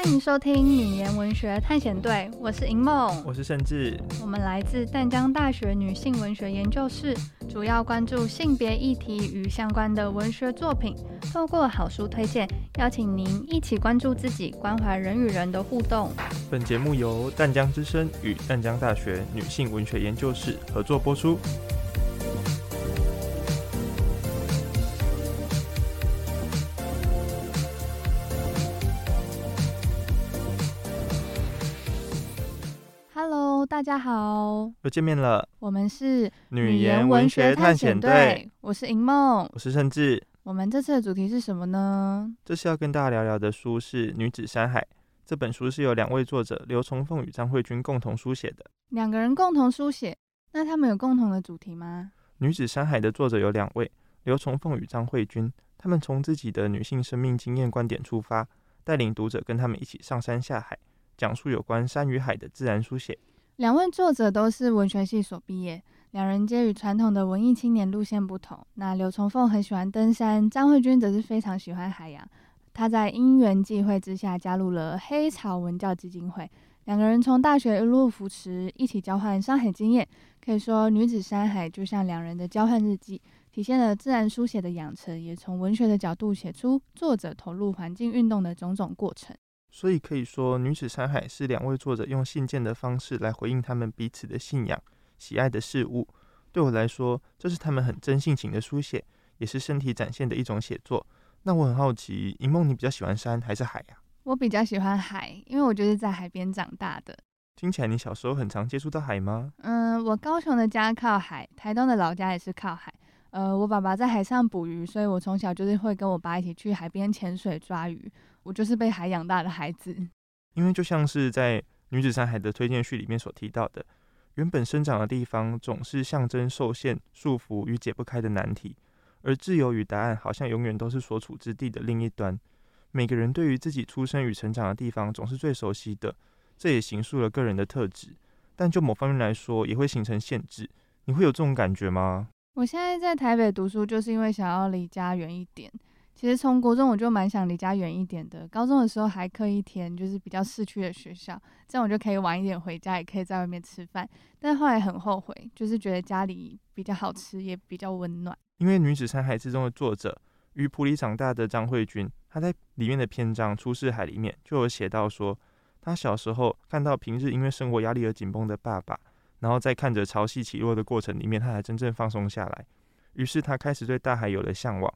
欢迎收听女言文学探险队，我是银梦，我是盛志，我们来自淡江大学女性文学研究室，主要关注性别议题与相关的文学作品，透过好书推荐，邀请您一起关注自己，关怀人与人的互动。本节目由淡江之声与淡江大学女性文学研究室合作播出。大家好，又见面了。我们是女研文学探险队，我是银梦，我是盛志。我们这次的主题是什么呢？这次要跟大家聊聊的书是《女子山海》。这本书是由两位作者刘崇凤与张慧君共同书写的。两个人共同书写，那他们有共同的主题吗？《女子山海》的作者有两位，刘崇凤与张慧君。他们从自己的女性生命经验观点出发，带领读者跟他们一起上山下海，讲述有关山与海的自然书写。两位作者都是文学系所毕业，两人皆与传统的文艺青年路线不同。那刘崇凤很喜欢登山，张慧君则是非常喜欢海洋。他在因缘际会之下加入了黑潮文教基金会，两个人从大学一路扶持，一起交换山海经验。可以说，女子山海就像两人的交换日记，体现了自然书写的养成，也从文学的角度写出作者投入环境运动的种种过程。所以可以说，《女子山海》是两位作者用信件的方式来回应他们彼此的信仰、喜爱的事物。对我来说，这是他们很真性情的书写，也是身体展现的一种写作。那我很好奇，银梦，你比较喜欢山还是海呀？我比较喜欢海，因为我就是在海边长大的。听起来你小时候很常接触到海吗？嗯，我高雄的家靠海，台东的老家也是靠海。呃，我爸爸在海上捕鱼，所以我从小就是会跟我爸一起去海边潜水抓鱼。我就是被海养大的孩子。因为就像是在《女子山海》的推荐序里面所提到的，原本生长的地方总是象征受限、束缚与解不开的难题，而自由与答案好像永远都是所处之地的另一端。每个人对于自己出生与成长的地方总是最熟悉的，这也形塑了个人的特质。但就某方面来说，也会形成限制。你会有这种感觉吗？我现在在台北读书，就是因为想要离家远一点。其实从国中我就蛮想离家远一点的，高中的时候还刻意填就是比较市区的学校，这样我就可以晚一点回家，也可以在外面吃饭。但后来很后悔，就是觉得家里比较好吃，也比较温暖。因为《女子山海》之中的作者于普里长大的张慧君，她在里面的篇章《出世海》里面就有写到说，她小时候看到平日因为生活压力而紧绷的爸爸。然后在看着潮汐起落的过程里面，她才真正放松下来。于是她开始对大海有了向往。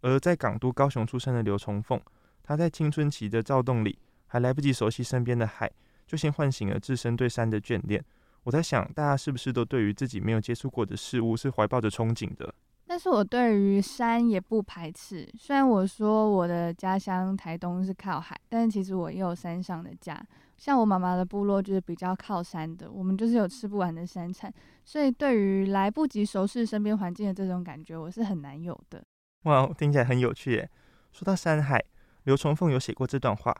而在港都高雄出生的刘崇凤，他在青春期的躁动里，还来不及熟悉身边的海，就先唤醒了自身对山的眷恋。我在想，大家是不是都对于自己没有接触过的事物是怀抱着憧憬的？但是我对于山也不排斥。虽然我说我的家乡台东是靠海，但是其实我也有山上的家。像我妈妈的部落就是比较靠山的，我们就是有吃不完的山产，所以对于来不及熟悉身边环境的这种感觉，我是很难有的。哇，听起来很有趣耶！说到山海，刘崇凤有写过这段话：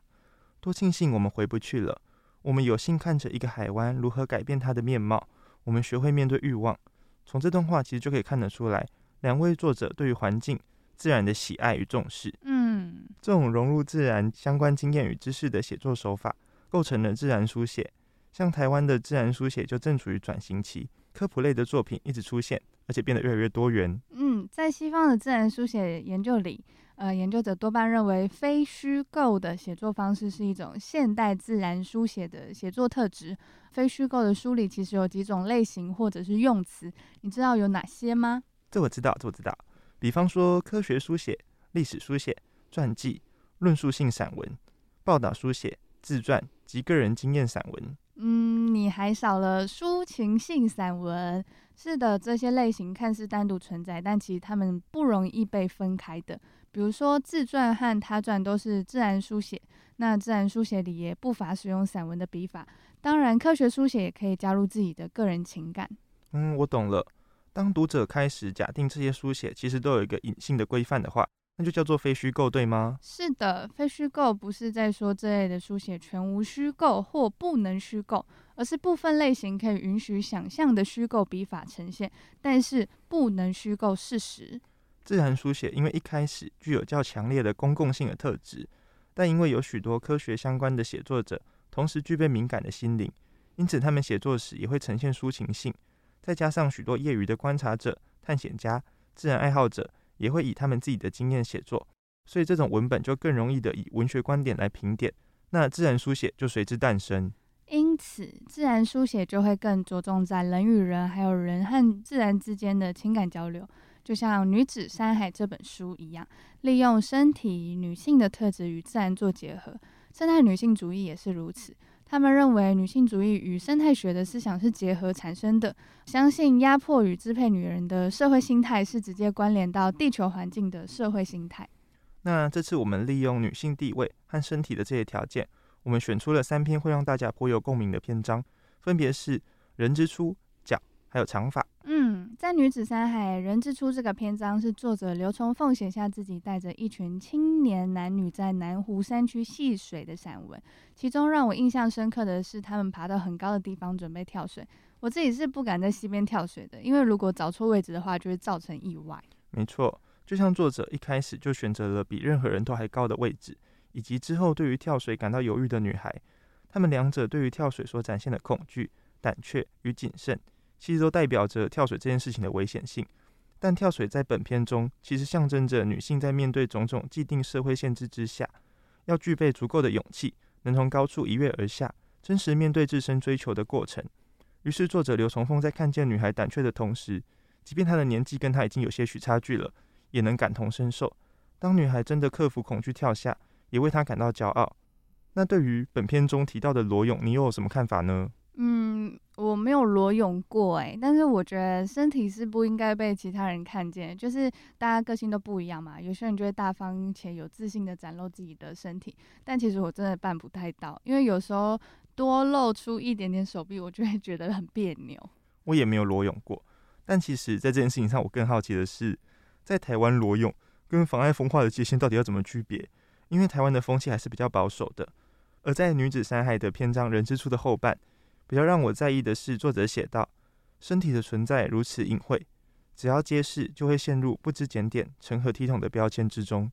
多庆幸我们回不去了，我们有幸看着一个海湾如何改变它的面貌，我们学会面对欲望。从这段话其实就可以看得出来，两位作者对于环境、自然的喜爱与重视。嗯，这种融入自然相关经验与知识的写作手法。构成了自然书写，像台湾的自然书写就正处于转型期，科普类的作品一直出现，而且变得越来越多元。嗯，在西方的自然书写研究里，呃，研究者多半认为非虚构的写作方式是一种现代自然书写的写作特质。非虚构的书里其实有几种类型或者是用词，你知道有哪些吗？这我知道，这我知道。比方说科学书写、历史书写、传记、论述性散文、报道书写、自传。及个人经验散文，嗯，你还少了抒情性散文。是的，这些类型看似单独存在，但其实它们不容易被分开的。比如说自传和他传都是自然书写，那自然书写里也不乏使用散文的笔法。当然，科学书写也可以加入自己的个人情感。嗯，我懂了。当读者开始假定这些书写其实都有一个隐性的规范的话。那就叫做非虚构，对吗？是的，非虚构不是在说这类的书写全无虚构或不能虚构，而是部分类型可以允许想象的虚构笔法呈现，但是不能虚构事实。自然书写因为一开始具有较强烈的公共性的特质，但因为有许多科学相关的写作者，同时具备敏感的心灵，因此他们写作时也会呈现抒情性。再加上许多业余的观察者、探险家、自然爱好者，也会以他们自己的经验写作，所以这种文本就更容易的以文学观点来评点，那自然书写就随之诞生。因此，自然书写就会更着重在人与人，还有人和自然之间的情感交流。就像《女子山海》这本书一样，利用身体女性的特质与自然做结合。生态女性主义也是如此，他们认为女性主义与生态学的思想是结合产生的，相信压迫与支配女人的社会心态是直接关联到地球环境的社会心态。那这次我们利用女性地位和身体的这些条件，我们选出了三篇会让大家颇有共鸣的篇章，分别是人之初、脚，还有长发。嗯，在《女子山海·人之初》这个篇章，是作者刘从凤写下自己带着一群青年男女在南湖山区戏水的散文。其中让我印象深刻的是，他们爬到很高的地方准备跳水。我自己是不敢在溪边跳水的，因为如果找错位置的话，就会造成意外。没错，就像作者一开始就选择了比任何人都还高的位置，以及之后对于跳水感到犹豫的女孩，他们两者对于跳水所展现的恐惧、胆怯与谨慎。其实都代表着跳水这件事情的危险性，但跳水在本片中其实象征着女性在面对种种既定社会限制之下，要具备足够的勇气，能从高处一跃而下，真实面对自身追求的过程。于是作者刘从凤在看见女孩胆怯的同时，即便她的年纪跟她已经有些许差距了，也能感同身受。当女孩真的克服恐惧跳下，也为她感到骄傲。那对于本片中提到的裸泳，你又有什么看法呢？嗯，我没有裸泳过哎，但是我觉得身体是不应该被其他人看见，就是大家个性都不一样嘛。有些人就会大方且有自信的展露自己的身体，但其实我真的办不太到，因为有时候多露出一点点手臂，我就会觉得很别扭。我也没有裸泳过，但其实，在这件事情上，我更好奇的是，在台湾裸泳跟妨碍风化的界限到底要怎么区别？因为台湾的风气还是比较保守的，而在女子山海的篇章《人之初》的后半。比较让我在意的是，作者写道：“身体的存在如此隐晦，只要揭示，就会陷入不知检点、成何体统的标签之中。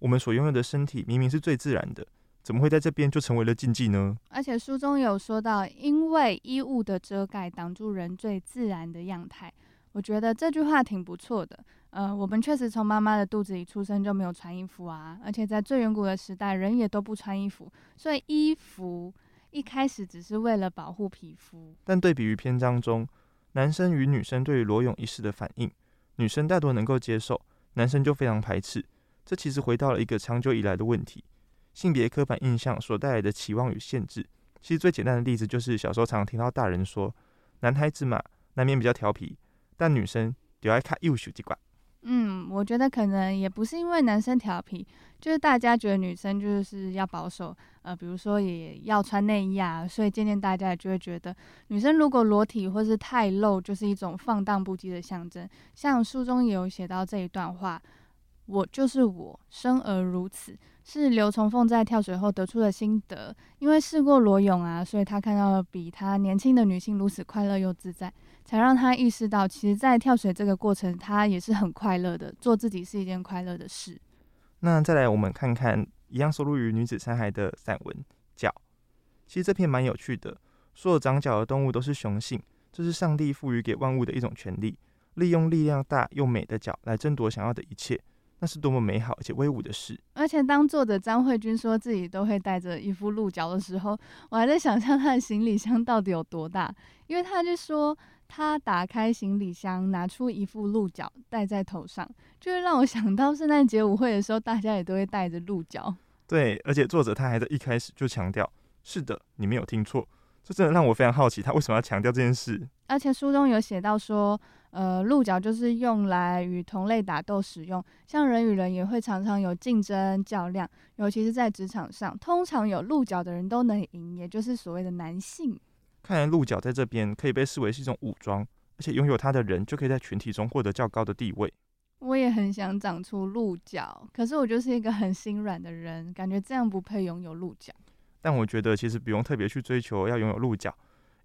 我们所拥有的身体明明是最自然的，怎么会在这边就成为了禁忌呢？”而且书中有说到，因为衣物的遮盖挡住人最自然的样态。我觉得这句话挺不错的。呃，我们确实从妈妈的肚子里出生就没有穿衣服啊，而且在最远古的时代，人也都不穿衣服，所以衣服。一开始只是为了保护皮肤，但对比于篇章中男生与女生对于裸泳一事的反应，女生大多能够接受，男生就非常排斥。这其实回到了一个长久以来的问题：性别刻板印象所带来的期望与限制。其实最简单的例子就是小时候常听到大人说，男孩子嘛难免比较调皮，但女生就爱看幼秀这块。嗯，我觉得可能也不是因为男生调皮，就是大家觉得女生就是要保守，呃，比如说也要穿内衣啊，所以渐渐大家就会觉得女生如果裸体或是太露，就是一种放荡不羁的象征。像书中也有写到这一段话：“我就是我，生而如此。”是刘从凤在跳水后得出的心得，因为试过裸泳啊，所以他看到了比他年轻的女性如此快乐又自在。才让他意识到，其实，在跳水这个过程，他也是很快乐的。做自己是一件快乐的事。那再来，我们看看一样收录于《女子山海》的散文《脚》。其实这篇蛮有趣的。所有长脚的动物都是雄性，这是上帝赋予给万物的一种权利，利用力量大又美的脚来争夺想要的一切，那是多么美好而且威武的事。而且，当作者张慧君说自己都会带着一副鹿角的时候，我还在想象他的行李箱到底有多大，因为他就说。他打开行李箱，拿出一副鹿角戴在头上，就会让我想到圣诞节舞会的时候，大家也都会戴着鹿角。对，而且作者他还在一开始就强调：“是的，你没有听错。”这真的让我非常好奇，他为什么要强调这件事？而且书中有写到说，呃，鹿角就是用来与同类打斗使用，像人与人也会常常有竞争较量，尤其是在职场上，通常有鹿角的人都能赢，也就是所谓的男性。看来鹿角在这边可以被视为是一种武装，而且拥有它的人就可以在群体中获得较高的地位。我也很想长出鹿角，可是我就是一个很心软的人，感觉这样不配拥有鹿角。但我觉得其实不用特别去追求要拥有鹿角，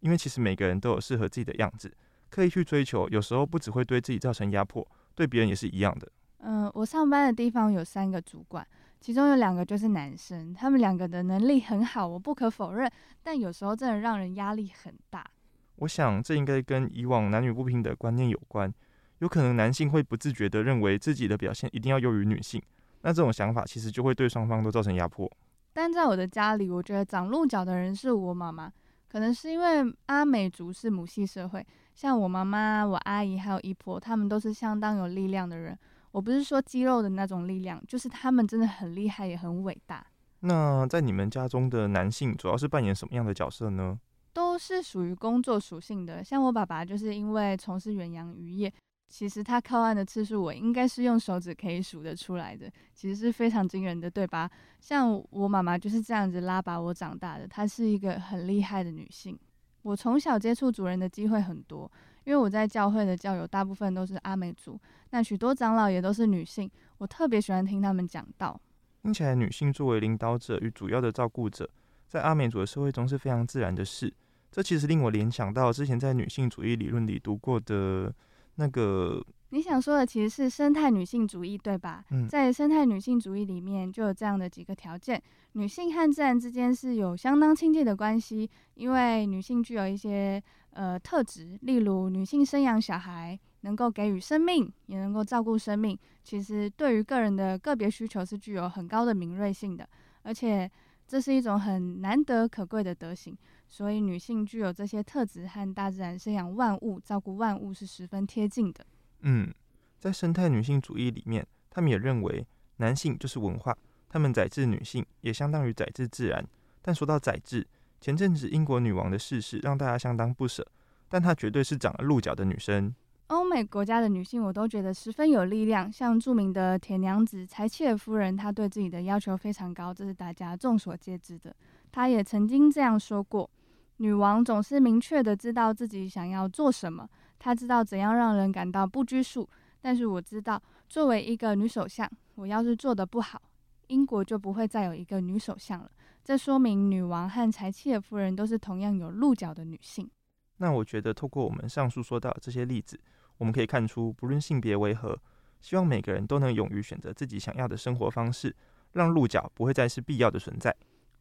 因为其实每个人都有适合自己的样子。刻意去追求，有时候不只会对自己造成压迫，对别人也是一样的。嗯，我上班的地方有三个主管。其中有两个就是男生，他们两个的能力很好，我不可否认，但有时候真的让人压力很大。我想这应该跟以往男女不平等观念有关，有可能男性会不自觉地认为自己的表现一定要优于女性，那这种想法其实就会对双方都造成压迫。但在我的家里，我觉得长鹿角的人是我妈妈，可能是因为阿美族是母系社会，像我妈妈、我阿姨还有姨婆，他们都是相当有力量的人。我不是说肌肉的那种力量，就是他们真的很厉害，也很伟大。那在你们家中的男性主要是扮演什么样的角色呢？都是属于工作属性的，像我爸爸就是因为从事远洋渔业。其实他靠岸的次数，我应该是用手指可以数得出来的，其实是非常惊人的，对吧？像我妈妈就是这样子拉拔我长大的，她是一个很厉害的女性。我从小接触主人的机会很多，因为我在教会的教友大部分都是阿美族，那许多长老也都是女性，我特别喜欢听他们讲道。听起来，女性作为领导者与主要的照顾者，在阿美族的社会中是非常自然的事。这其实令我联想到之前在女性主义理论里读过的。那个你想说的其实是生态女性主义，对吧？嗯，在生态女性主义里面就有这样的几个条件：女性和自然之间是有相当亲近的关系，因为女性具有一些呃特质，例如女性生养小孩，能够给予生命，也能够照顾生命。其实对于个人的个别需求是具有很高的敏锐性的，而且这是一种很难得可贵的德行。所以，女性具有这些特质，和大自然生养万物、照顾万物是十分贴近的。嗯，在生态女性主义里面，他们也认为男性就是文化，他们宰制女性也相当于宰制自然。但说到宰制，前阵子英国女王的逝世让大家相当不舍，但她绝对是长了鹿角的女生。欧美国家的女性，我都觉得十分有力量，像著名的铁娘子柴契尔夫人，她对自己的要求非常高，这是大家众所皆知的。她也曾经这样说过。女王总是明确的知道自己想要做什么，她知道怎样让人感到不拘束。但是我知道，作为一个女首相，我要是做得不好，英国就不会再有一个女首相了。这说明女王和柴契尔夫人都是同样有鹿角的女性。那我觉得，透过我们上述说到这些例子，我们可以看出，不论性别为何，希望每个人都能勇于选择自己想要的生活方式，让鹿角不会再是必要的存在。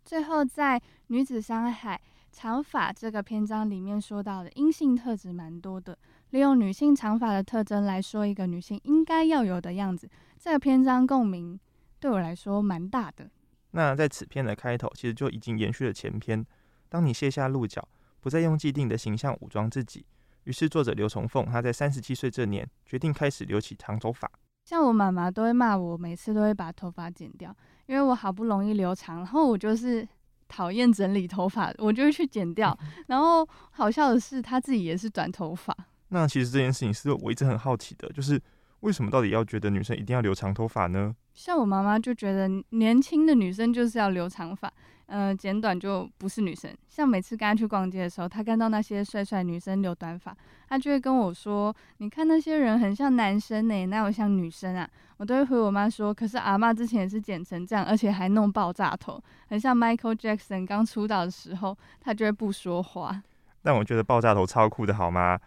最后，在女子伤害。长发这个篇章里面说到的阴性特质蛮多的，利用女性长发的特征来说一个女性应该要有的样子，这个篇章共鸣对我来说蛮大的。那在此篇的开头，其实就已经延续了前篇。当你卸下鹿角，不再用既定的形象武装自己，于是作者刘崇凤她在三十七岁这年决定开始留起长头发。像我妈妈都会骂我，每次都会把头发剪掉，因为我好不容易留长，然后我就是。讨厌整理头发，我就会去剪掉。然后好笑的是，他自己也是短头发。那其实这件事情是我一直很好奇的，就是为什么到底要觉得女生一定要留长头发呢？像我妈妈就觉得年轻的女生就是要留长发。呃，剪短就不是女生。像每次跟她去逛街的时候，她看到那些帅帅女生留短发，她就会跟我说：“你看那些人很像男生呢，哪有像女生啊？”我都会回我妈说：“可是阿嬷之前也是剪成这样，而且还弄爆炸头，很像 Michael Jackson 刚出道的时候。”她就会不说话。但我觉得爆炸头超酷的，好吗？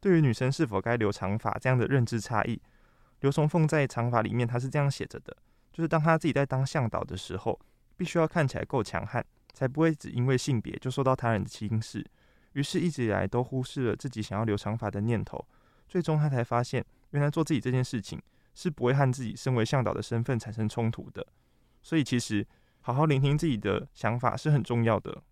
对于女生是否该留长发这样的认知差异，刘松凤在长发里面她是这样写着的：就是当她自己在当向导的时候。必须要看起来够强悍，才不会只因为性别就受到他人的轻视。于是，一直以来都忽视了自己想要留长发的念头。最终，他才发现，原来做自己这件事情是不会和自己身为向导的身份产生冲突的。所以，其实好好聆听自己的想法是很重要的。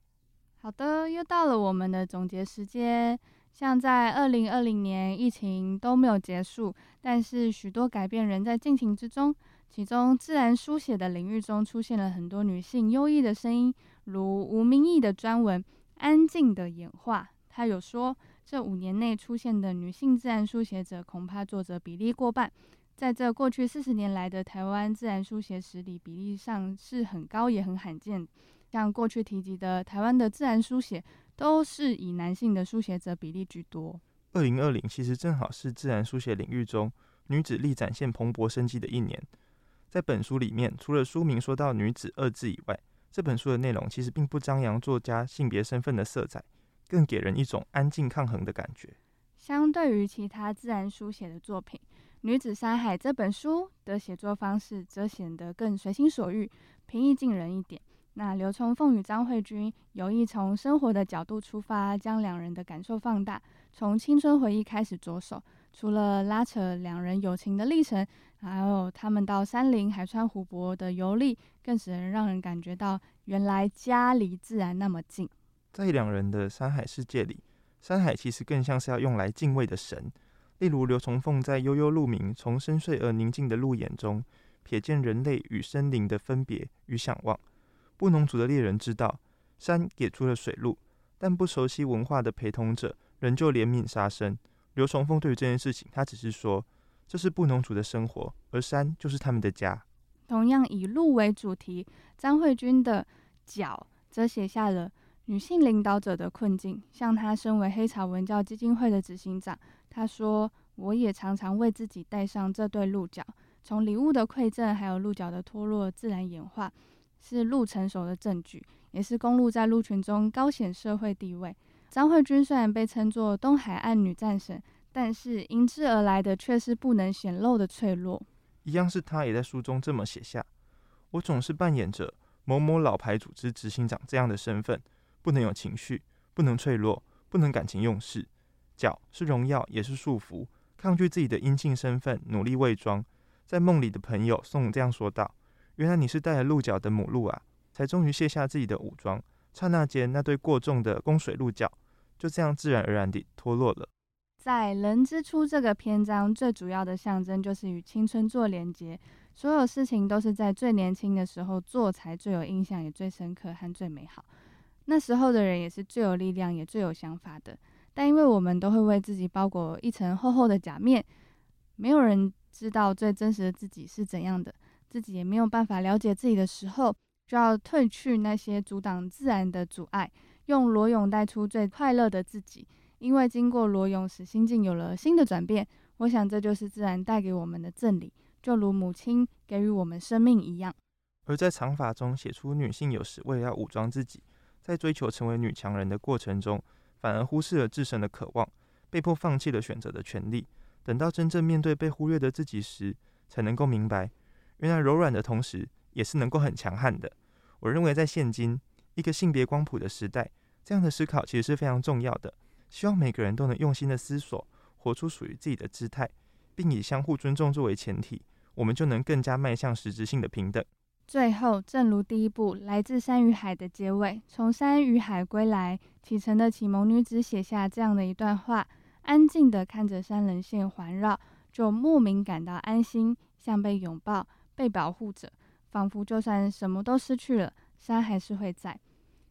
好的，又到了我们的总结时间。像在二零二零年，疫情都没有结束，但是许多改变仍在进行之中。其中，自然书写的领域中出现了很多女性优异的声音，如吴明义的专文《安静的演化》。他有说，这五年内出现的女性自然书写者，恐怕作者比例过半。在这过去四十年来的台湾自然书写史里，比例上是很高也很罕见。像过去提及的台湾的自然书写，都是以男性的书写者比例居多。二零二零其实正好是自然书写领域中女子力展现蓬勃生机的一年。在本书里面，除了书名说到“女子”二字以外，这本书的内容其实并不张扬作家性别身份的色彩，更给人一种安静抗衡的感觉。相对于其他自然书写的作品，女子山海》这本书的写作方式则显得更随心所欲、平易近人一点。那刘崇凤与张慧君有意从生活的角度出发，将两人的感受放大，从青春回忆开始着手。除了拉扯两人友情的历程，还有他们到山林、海川、湖泊的游历，更使人让人感觉到原来家离自然那么近。在两人的山海世界里，山海其实更像是要用来敬畏的神。例如刘崇凤在悠悠鹿鸣，从深邃而宁静的鹿眼中，瞥见人类与森林的分别与向往。布农族的猎人知道，山给出了水路，但不熟悉文化的陪同者仍旧怜悯杀生。刘崇峰对于这件事情，他只是说，这是布农族的生活，而山就是他们的家。同样以鹿为主题，张慧君的角则写下了女性领导者的困境。像她身为黑潮文教基金会的执行长，她说：“我也常常为自己戴上这对鹿角，从礼物的馈赠，还有鹿角的脱落自然演化。”是鹿成熟的证据，也是公鹿在鹿群中高显社会地位。张慧君虽然被称作东海岸女战神，但是迎之而来的却是不能显露的脆弱。一样是她也在书中这么写下：我总是扮演着某某老牌组织执行长这样的身份，不能有情绪，不能脆弱，不能感情用事。角是荣耀，也是束缚，抗拒自己的阴性身份，努力伪装。在梦里的朋友宋这样说道。原来你是带了鹿角的母鹿啊！才终于卸下自己的武装，刹那间，那对过重的供水鹿角就这样自然而然地脱落了。在人之初这个篇章，最主要的象征就是与青春做连接。所有事情都是在最年轻的时候做，才最有印象，也最深刻和最美好。那时候的人也是最有力量，也最有想法的。但因为我们都会为自己包裹一层厚厚的假面，没有人知道最真实的自己是怎样的。自己也没有办法了解自己的时候，就要褪去那些阻挡自然的阻碍，用裸泳带出最快乐的自己。因为经过裸泳，使心境有了新的转变。我想这就是自然带给我们的赠礼，就如母亲给予我们生命一样。而在长发中写出女性有时为了要武装自己，在追求成为女强人的过程中，反而忽视了自身的渴望，被迫放弃了选择的权利。等到真正面对被忽略的自己时，才能够明白。原来柔软的同时，也是能够很强悍的。我认为，在现今一个性别光谱的时代，这样的思考其实是非常重要的。希望每个人都能用心的思索，活出属于自己的姿态，并以相互尊重作为前提，我们就能更加迈向实质性的平等。最后，正如第一部《来自山与海》的结尾，从山与海归来启程的启蒙女子写下这样的一段话：安静地看着山棱线环绕，就莫名感到安心，像被拥抱。被保护着，仿佛就算什么都失去了，山还是会在。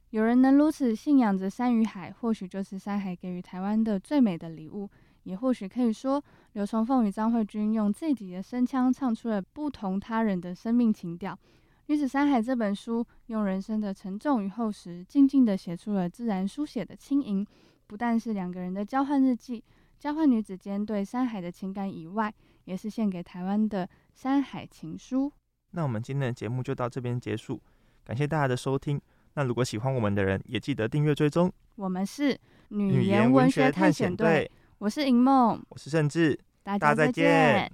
有人能如此信仰着山与海，或许就是山海给予台湾的最美的礼物。也或许可以说，刘崇凤与张慧君用自己的声腔唱出了不同他人的生命情调。《女子山海》这本书用人生的沉重与厚实，静静地写出了自然书写的轻盈。不但是两个人的交换日记，交换女子间对山海的情感以外，也是献给台湾的山海情书。那我们今天的节目就到这边结束，感谢大家的收听。那如果喜欢我们的人，也记得订阅追踪。我们是女言文学探险队，我是银梦，我是盛志，大家再见。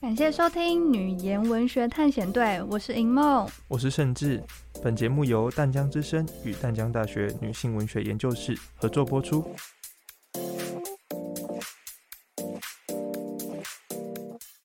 感谢收听女言文学探险队，我是银梦，我是盛志。本节目由淡江之声与淡江大学女性文学研究室合作播出。